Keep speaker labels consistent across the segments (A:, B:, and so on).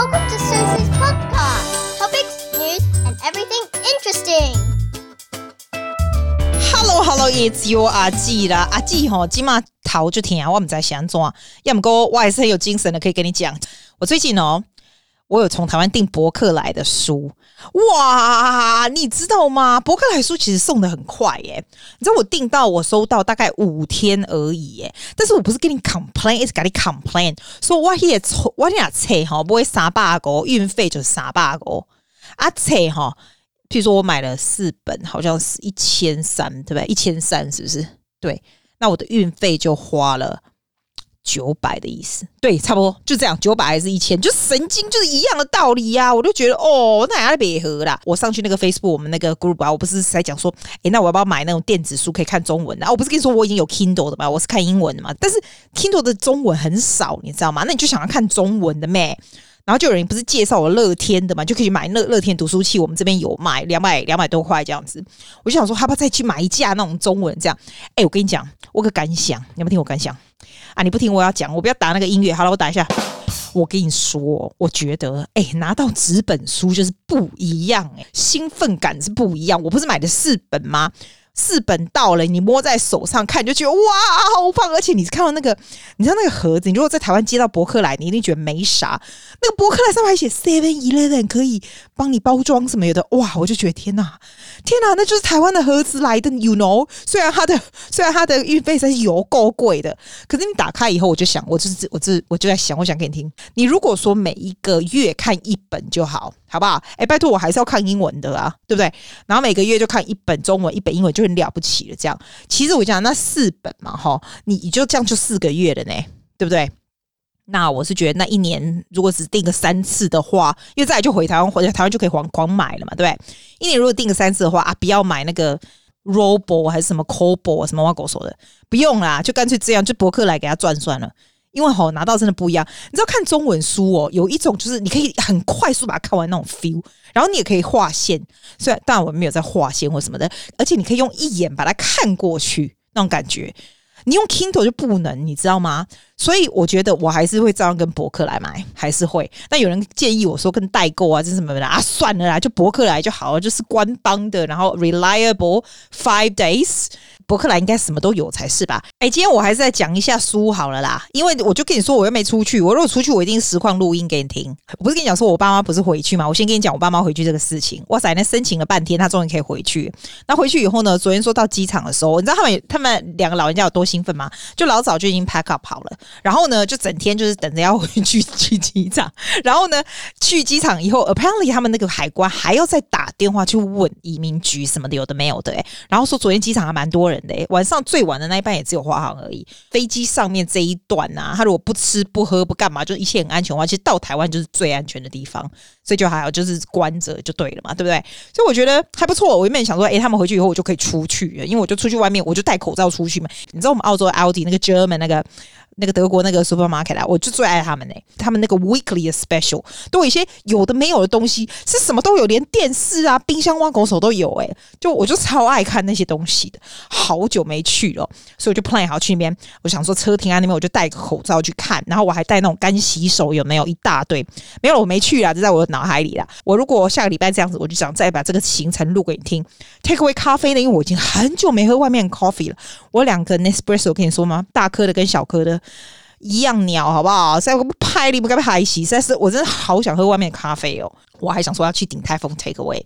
A: Welcome to Susie's podcast. Topics, news, and everything interesting.
B: Hello, Hello, it's your 阿季啦。阿季吼，今嘛头就疼，我唔知想怎，要么哥我还是很有精神的，可以跟你讲。我最近哦，我有从台湾订博客来的书。哇，你知道吗？博客来书其实送的很快耶，你知道我订到我收到大概五天而已耶。但是我不是跟你 complain，一直跟你 complain，说我也错，我俩错哈，不会三百个运费就是三百个啊错哈。譬如说我买了四本，好像是一千三，对不对？一千三是不是？对，那我的运费就花了。九百的意思，对，差不多就这样，九百还是一千，就神经就是一样的道理呀、啊。我就觉得哦，那还别合啦。我上去那个 Facebook，我们那个 group 啊，我不是在讲说，诶，那我要不要买那种电子书可以看中文的？啊，我不是跟你说我已经有 Kindle 的嘛，我是看英文的嘛。但是 Kindle 的中文很少，你知道吗？那你就想要看中文的咩？然后就有人不是介绍我乐天的嘛，就可以买乐乐天读书器，我们这边有卖，两百两百多块这样子。我就想说，要不要再去买一架那种中文这样？诶，我跟你讲，我个感想，你有没有听我感想？啊！你不听我要讲，我不要打那个音乐。好了，我打一下。我跟你说，我觉得，哎、拿到纸本书就是不一样、欸，哎，兴奋感是不一样。我不是买的四本吗？四本到了，你摸在手上看，就觉得哇，好棒！而且你看到那个，你知道那个盒子，你如果在台湾接到博客来，你一定觉得没啥。那个博客来上面还写 Seven Eleven 可以帮你包装什么有的，哇！我就觉得天哪，天哪，那就是台湾的盒子来的，you know？虽然它的虽然它的运费是有够贵的，可是你打开以后，我就想，我就是我这我就在想，我想给你听。你如果说每一个月看一本就好。好不好？哎，拜托，我还是要看英文的啊，对不对？然后每个月就看一本中文，一本英文就很了不起了。这样，其实我讲那四本嘛，哈，你你就这样就四个月了呢，对不对？那我是觉得那一年如果只订个三次的话，因为再来就回台湾，回台湾就可以狂狂买了嘛，对不对？一年如果订个三次的话啊，不要买那个 Robo 还是什么 Cobo 什么挖狗手的，不用啦，就干脆这样，就博客来给他赚算了。因为吼拿到真的不一样，你知道看中文书哦，有一种就是你可以很快速把它看完那种 feel，然后你也可以划线，虽然当然我没有在划线或什么的，而且你可以用一眼把它看过去那种感觉，你用 Kindle 就不能，你知道吗？所以我觉得我还是会照样跟博客来买，还是会。那有人建议我说跟代购啊，这是什么的啊？算了啦，就博客来就好了，就是官方的，然后 reliable five days。伯克莱应该什么都有才是吧？哎，今天我还是再讲一下书好了啦，因为我就跟你说，我又没出去。我如果出去，我一定实况录音给你听。我不是跟你讲说我爸妈不是回去吗？我先跟你讲我爸妈回去这个事情。哇塞，那申请了半天，他终于可以回去。那回去以后呢？昨天说到机场的时候，你知道他们他们两个老人家有多兴奋吗？就老早就已经 pack up 好了，然后呢，就整天就是等着要回去 去机场。然后呢，去机场以后，apparently 他们那个海关还要再打电话去问移民局什么的，有的没有的。哎，然后说昨天机场还蛮多人。晚上最晚的那一班也只有华航而已。飞机上面这一段啊，他如果不吃不喝不干嘛，就一切很安全的话，其实到台湾就是最安全的地方，所以就还好，就是关着就对了嘛，对不对？所以我觉得还不错。我原本想说，诶，他们回去以后我就可以出去了，因为我就出去外面，我就戴口罩出去嘛。你知道我们澳洲 Aldi 那个 German 那个。那个德国那个 supermarket 啊，我就最爱他们呢、他们那个 weekly 的 special 都有一些有的没有的东西，是什么都有，连电视啊、冰箱、挖狗手都有诶、就我就超爱看那些东西的。好久没去了，所以我就 plan 好去那边。我想说车停在那边，我就戴个口罩去看。然后我还带那种干洗手，有没有一大堆？没有，我没去啊，就在我的脑海里啦。我如果下个礼拜这样子，我就想再把这个行程录给你听。Take away 咖啡呢，因为我已经很久没喝外面 coffee 了。我两个 Nespresso 我跟你说吗？大颗的跟小颗的。一样鸟，好不好？现在我不拍你，不该拍戏。实在是，我真的好想喝外面的咖啡哦。我还想说要去鼎泰丰 take away。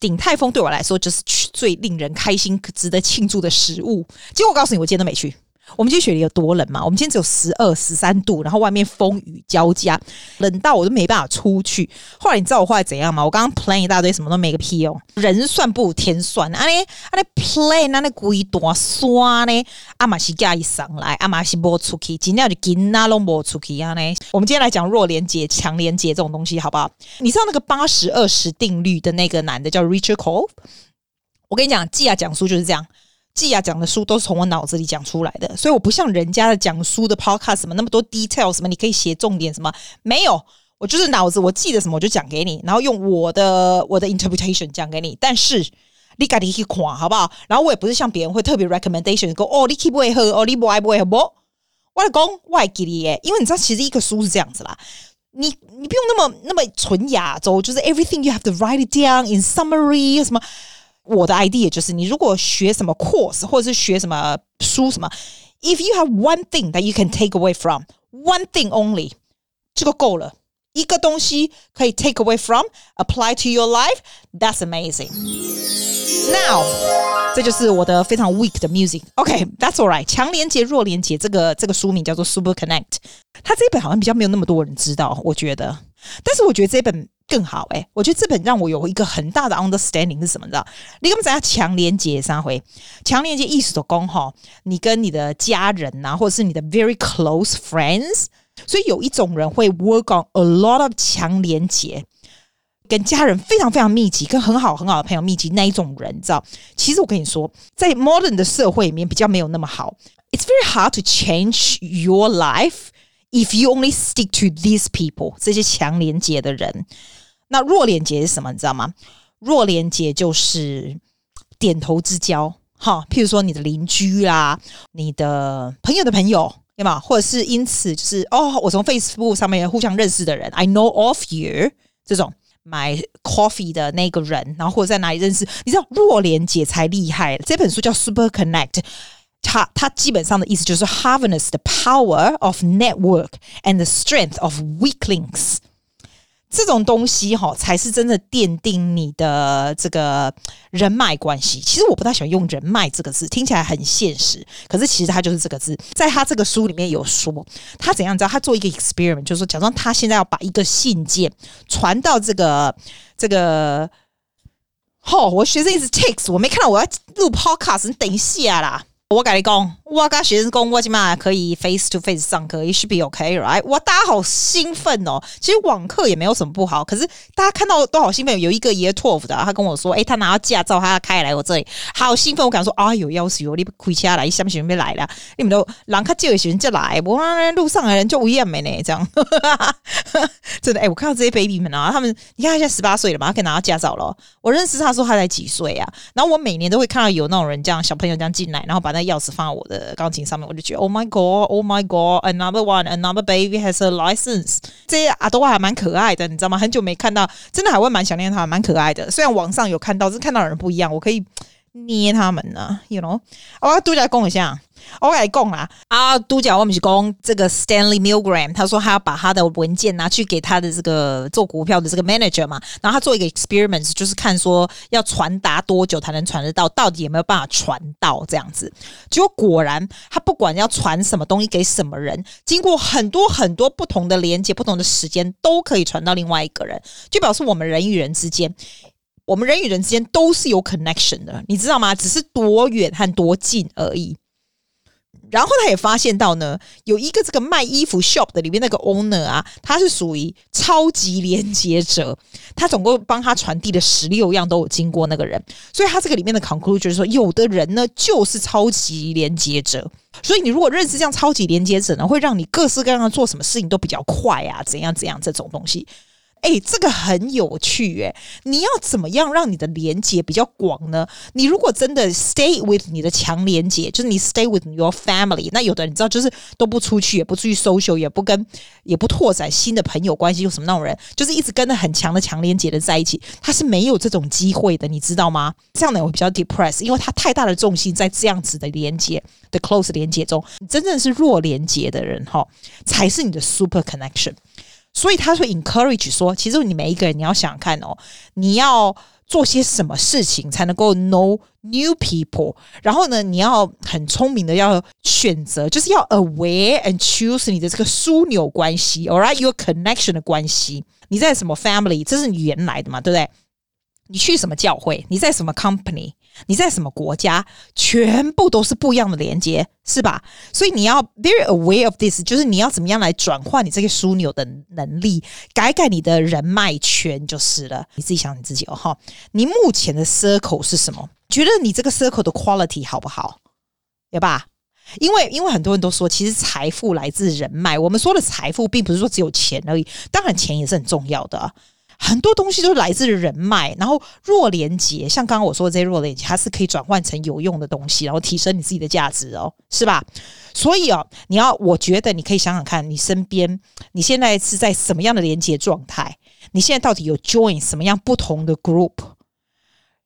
B: 鼎泰丰对我来说就是最令人开心、值得庆祝的食物。结果告诉你，我今天都没去。我们今天雪梨有多冷嘛？我们今天只有十二、十三度，然后外面风雨交加，冷到我都没办法出去。后来你知道我后来怎样吗？我刚刚 plan 一大堆，什么都没个屁用。人算不如天算，啊嘞啊嘞 plan 那那鬼多刷呢？阿玛西加一上来，阿玛西播出去，今天就给那拢播出去啊嘞。我们今天来讲弱连结、强连结这种东西，好不好？你知道那个八十二十定律的那个男的叫 Richard Cole？我跟你讲，季亚讲书就是这样。季亚讲的书都是从我脑子里讲出来的，所以我不像人家的讲书的 podcast 什么那么多 detail 什么，你可以写重点什么没有，我就是脑子我记得什么我就讲给你，然后用我的我的 interpretation 讲给你。但是你赶紧去看好不好？然后我也不是像别人会特别 recommendation 说哦，你可不可以喝？哦，你不爱不爱喝不？我来讲，我还给你耶，因为你知道其实一个书是这样子啦。你你不用那么那么纯亚洲，就是 everything you have to write it down in summary 什么。我的 idea 就是，你如果学什么 course 或者是学什么书什么，if you have one thing that you can take away from one thing only，这个够了。一个东西可以 take away from apply to your life，that's amazing。Now，这就是我的非常 weak 的 music。OK，that's alright。强连结弱连结，这个这个书名叫做 Super Connect。它这一本好像比较没有那么多人知道，我觉得。但是我觉得这本 更好诶、我觉得这本让我有一个很大的 understanding 是什么？知道？你跟我们讲下强连结三回，强连接意思的功哈，你跟你的家人呐、或者是你的 very close friends，所以有一种人会 work on a lot of 强连结，跟家人非常非常密集，跟很好很好的朋友密集那一种人，你知道？其实我跟你说，在 modern 的社会里面比较没有那么好，it's very hard to change your life。If you only stick to these people，这些强连接的人，那弱连接是什么？你知道吗？弱连接就是点头之交，哈，譬如说你的邻居啦，你的朋友的朋友，对吗？或者是因此就是哦，我从 Facebook 上面互相认识的人，I know of you，这种买 coffee 的那个人，然后或者在哪里认识，你知道弱连接才厉害。这本书叫 Super Connect。它它基本上的意思就是 harness the power of network and the strength of weak links。这种东西哈，才是真的奠定你的这个人脉关系。其实我不太喜欢用“人脉”这个字，听起来很现实。可是其实它就是这个字，在他这个书里面有说，他怎样知道？他做一个 experiment，就是说，假装他现在要把一个信件传到这个这个。哦，我学生一直 text，我没看到我要录 podcast，你等一下啦。我跟你讲，我跟学生工，我起码可以 face to face 上课，it should be okay，right？哇，大家好兴奋哦！其实网课也没有什么不好，可是大家看到都好兴奋。有一个 Year Twelve 的，他跟我说，诶、他拿到驾照，他要开来我这里，好兴奋。我敢说，啊，有要求，你开车来，什么学生没来了？你们都人较少的学生就来，我路上的人就无厌没呢，这样。真的，诶、我看到这些 baby 们啊，他们你看他现在十八岁了嘛，他可以拿到驾照了。我认识他说他才几岁啊，然后我每年都会看到有那种人这样小朋友这样进来，然后把那。钥匙放在我的钢琴上面，我就觉得 Oh my God, Oh my God, another one, another baby has a license。这些阿多还蛮可爱的，你知道吗？很久没看到，真的还会蛮想念他，蛮可爱的。虽然网上有看到，是看到的人不一样，我可以捏他们呢，you know。我要度假讲一下。我跟你讲啦，啊，都讲我们是讲这个 Stanley Milgram，他说他要把他的文件拿去给他的这个做股票的这个 manager 嘛，然后他做一个 experiment，就是看说要传达多久才能传得到，到底有没有办法传到这样子。结果果然，他不管要传什么东西给什么人，经过很多很多不同的连接、不同的时间，都可以传到另外一个人，就表示我们人与人之间，我们人与人之间都是有 connection 的，你知道吗？只是多远和多近而已。然后他也发现到呢，有一个这个卖衣服 shop 的里面那个 owner 啊，他是属于超级连接者，他总共帮他传递的十六样都有经过那个人，所以他这个里面的 conclusion 就是说，有的人呢就是超级连接者，所以你如果认识这样超级连接者呢，会让你各式各样的做什么事情都比较快啊，怎样怎样这种东西。哎、这个很有趣哎！你要怎么样让你的连接比较广呢？你如果真的 stay with 你的强连接，就是你 stay with your family，那有的人你知道，就是都不出去，也不出去 social，也不跟，也不拓展新的朋友关系，有什么那种人，就是一直跟着很强的强连接的在一起，他是没有这种机会的，你知道吗？这样的人会比较 depressed，因为他太大的重心在这样子的连接的 close 连接中，真正是弱连接的人哈，才是你的 super connection。所以他会 encourage 说，其实你每一个人你要想看哦，你要做些什么事情才能够 know new people，然后呢，你要很聪明的要选择，就是要 aware and choose 你的这个枢纽关系，all right，your connection 的关系，你在什么 family，这是你原来的嘛，对不对？你去什么教会？你在什么 company？你在什么国家？全部都是不一样的连接，是吧？所以你要 very aware of this，就是你要怎么样来转换你这个枢纽的能力，改改你的人脉圈就是了。你自己想你自己哦，哈，你目前的 circle 是什么？觉得你这个 circle 的 quality 好不好？对吧？因为因为很多人都说，其实财富来自人脉。我们说的财富，并不是说只有钱而已，当然钱也是很重要的。很多东西都是来自人脉，然后弱连接，像刚刚我说的这些弱连接，它是可以转换成有用的东西，然后提升你自己的价值哦，是吧？所以哦，你要，我觉得你可以想想看，你身边你现在是在什么样的连接状态？你现在到底有 join 什么样不同的 group？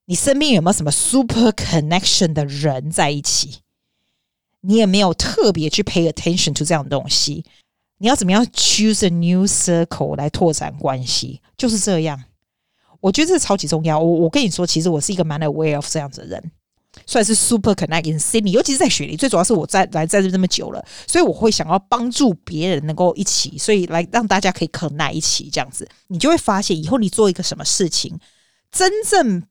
B: 你身边有没有什么 super connection 的人在一起？你也没有特别去 pay attention to 这样的东西。你要怎么样 choose a new circle 来拓展关系？就是这样。我觉得这超级重要。我我跟你说，其实我是一个蛮 aware of 这样子的人，算是 super connect in Sydney，尤其是在雪梨。最主要是我在来在这这么久了，所以我会想要帮助别人能够一起，所以来让大家可以 connect 一起这样子。你就会发现，以后你做一个什么事情，真正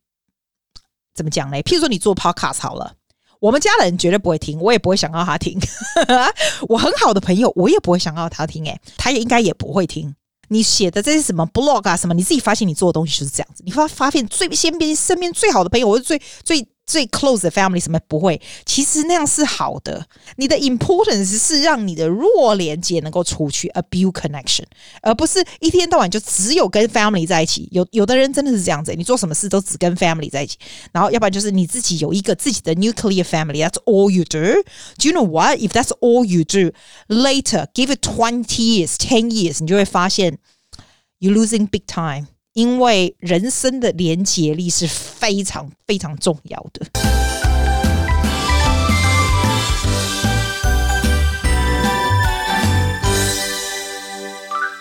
B: 怎么讲呢？譬如说，你做 podcast 了。我们家人绝对不会听，我也不会想要他听。我很好的朋友，我也不会想要他听。诶，他也应该也不会听。你写的这些什么 blog 啊，什么，你自己发现你做的东西就是这样子。你发发现最先边身边最好的朋友，我是最最。最 close 的 family 什么不会？其实那样是好的。你的 importance 是让你的弱连接能够出去，a build connection，而不是一天到晚就只有跟 family 在一起。有有的人真的是这样子，你做什么事都只跟 family 在一起，然后要不然就是你自己有一个自己的 nuclear family，that's all you do。Do you know what? If that's all you do, later give it twenty years, ten years，你就会发现 you losing big time。 因为人生的连结力是非常非常重要的。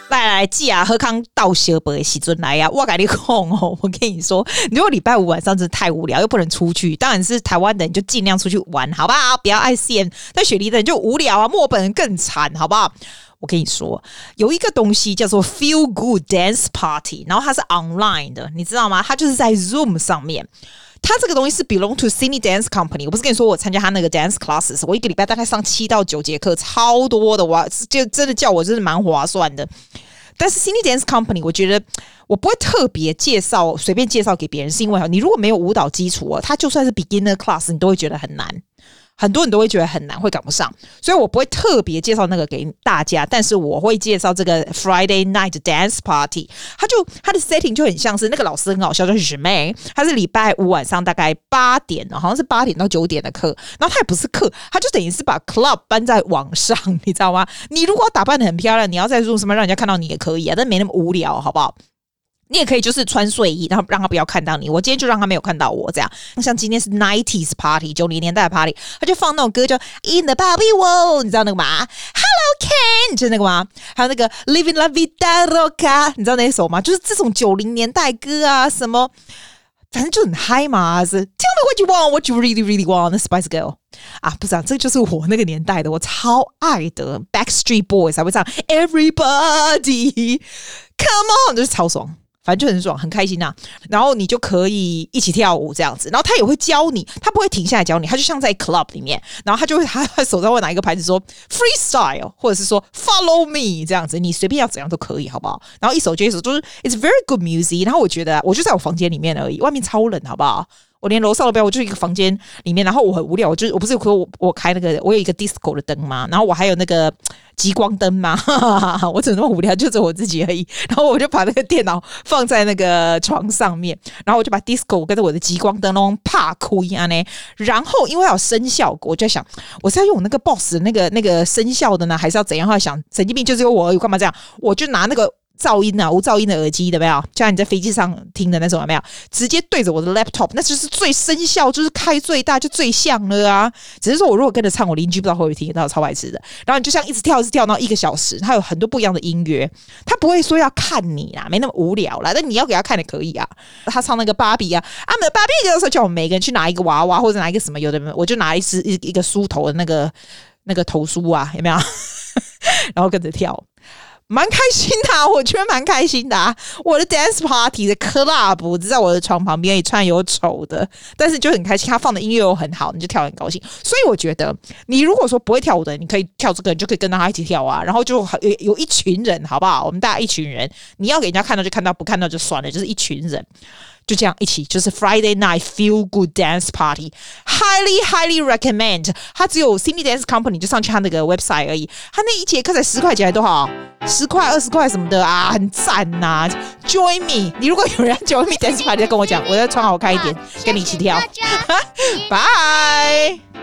B: 来来，记啊，喝康到小伯喜尊来呀！我跟你讲哦，我跟你说，如果礼拜五晚上真的太无聊，又不能出去，当然是台湾的人就尽量出去玩，好不好？不要爱 CM，在雪梨的人就无聊啊，墨本人更惨，好不好？我跟你说，有一个东西叫做 Feel Good Dance Party，然后它是 online 的，你知道吗？它就是在 Zoom 上面。它这个东西是 belong to Sydney Dance Company。我不是跟你说我参加他那个 dance classes，我一个礼拜大概上七到九节课，超多的，哇，就真的叫我真的蛮划算的。但是 Sydney Dance Company，我觉得我不会特别介绍，随便介绍给别人，是因为你如果没有舞蹈基础哦，它就算是 beginner class，你都会觉得很难。很多人都会觉得很难，会赶不上，所以我不会特别介绍那个给大家，但是我会介绍这个 Friday Night Dance Party。它就它的 setting 就很像是那个老师很好笑，就是许妹，他是礼拜五晚上大概八点，好像是八点到九点的课，然后他也不是课，他就等于是把 club 搬在网上，你知道吗？你如果打扮得很漂亮，你要在做什么让人家看到你也可以啊，但没那么无聊，好不好？你也可以就是穿睡衣，然后让他不要看到你。我今天就让他没有看到我这样。像今天是 nineties party，九零年代的 party，他就放那种歌叫 In the Barbie World，你知道那个吗？Hello Ken，就是那个吗？还有那个 Living La Vida Loca，你知道那一首吗？就是这种九零年代歌啊，什么反正就很嗨嘛。是 Tell me what you want, what you really really want, the Spice Girl 啊，不是啊这就是我那个年代的，我超爱的 Backstreet Boys 还会唱 Everybody Come On，就是超爽。反正就很爽，很开心呐、啊。然后你就可以一起跳舞这样子。然后他也会教你，他不会停下来教你，他就像在 club 里面。然后他就会他手上会拿一个牌子说 freestyle，或者是说 follow me 这样子，你随便要怎样都可以，好不好？然后一首接一首，就是 it's very good music。然后我觉得，我就在我房间里面而已，外面超冷，好不好？我连楼上都不要，我就一个房间里面，然后我很无聊，我就我不是有我我开那个我有一个 disco 的灯嘛？然后我还有那个极光灯吗？我怎么那么无聊，就只有我自己而已。然后我就把那个电脑放在那个床上面，然后我就把 disco 跟着我的极光灯弄啪哭一样呢。然后因为要有声效果，我就想我是要用那个 boss 那个那个声效的呢，还是要怎样？后来想神经病就是有我而已，干嘛这样？我就拿那个。噪音啊，无噪音的耳机，有没有？就像你在飞机上听的那种，有没有？直接对着我的 laptop，那就是最声效，就是开最大，就最像了啊！只是说我如果跟着唱，我邻居不知道会不会听得到，超白痴的。然后你就像一直跳，一直跳，到一个小时，它有很多不一样的音乐，他不会说要看你啦，没那么无聊啦。但你要给他看也可以啊。他唱那个芭比啊，啊，没有芭比的时候，叫我们每个人去拿一个娃娃，或者拿一个什么，有的没有，我就拿一支一一个梳头的那个那个头梳啊，有没有？然后跟着跳。蛮开心的，啊，我觉得蛮开心的啊！我的 dance party 的 club 在我的床旁边，一串有丑的，但是就很开心。他放的音乐又很好，你就跳很高兴。所以我觉得，你如果说不会跳舞的，你可以跳这个，你就可以跟他一起跳啊。然后就有有一群人，好不好？我们大家一群人，你要给人家看到就看到，不看到就算了，就是一群人。就这样一起，就是 Friday night feel good dance party，highly highly recommend。他只有 Cindy Dance Company 就上去他那个 website 而已，他那一节课才十块钱，还多少？十块、二十块什么的啊，很赞呐、啊。Join me，你如果有人 join me dance party，再跟我讲，我要穿好看一点，跟你一起跳。拜。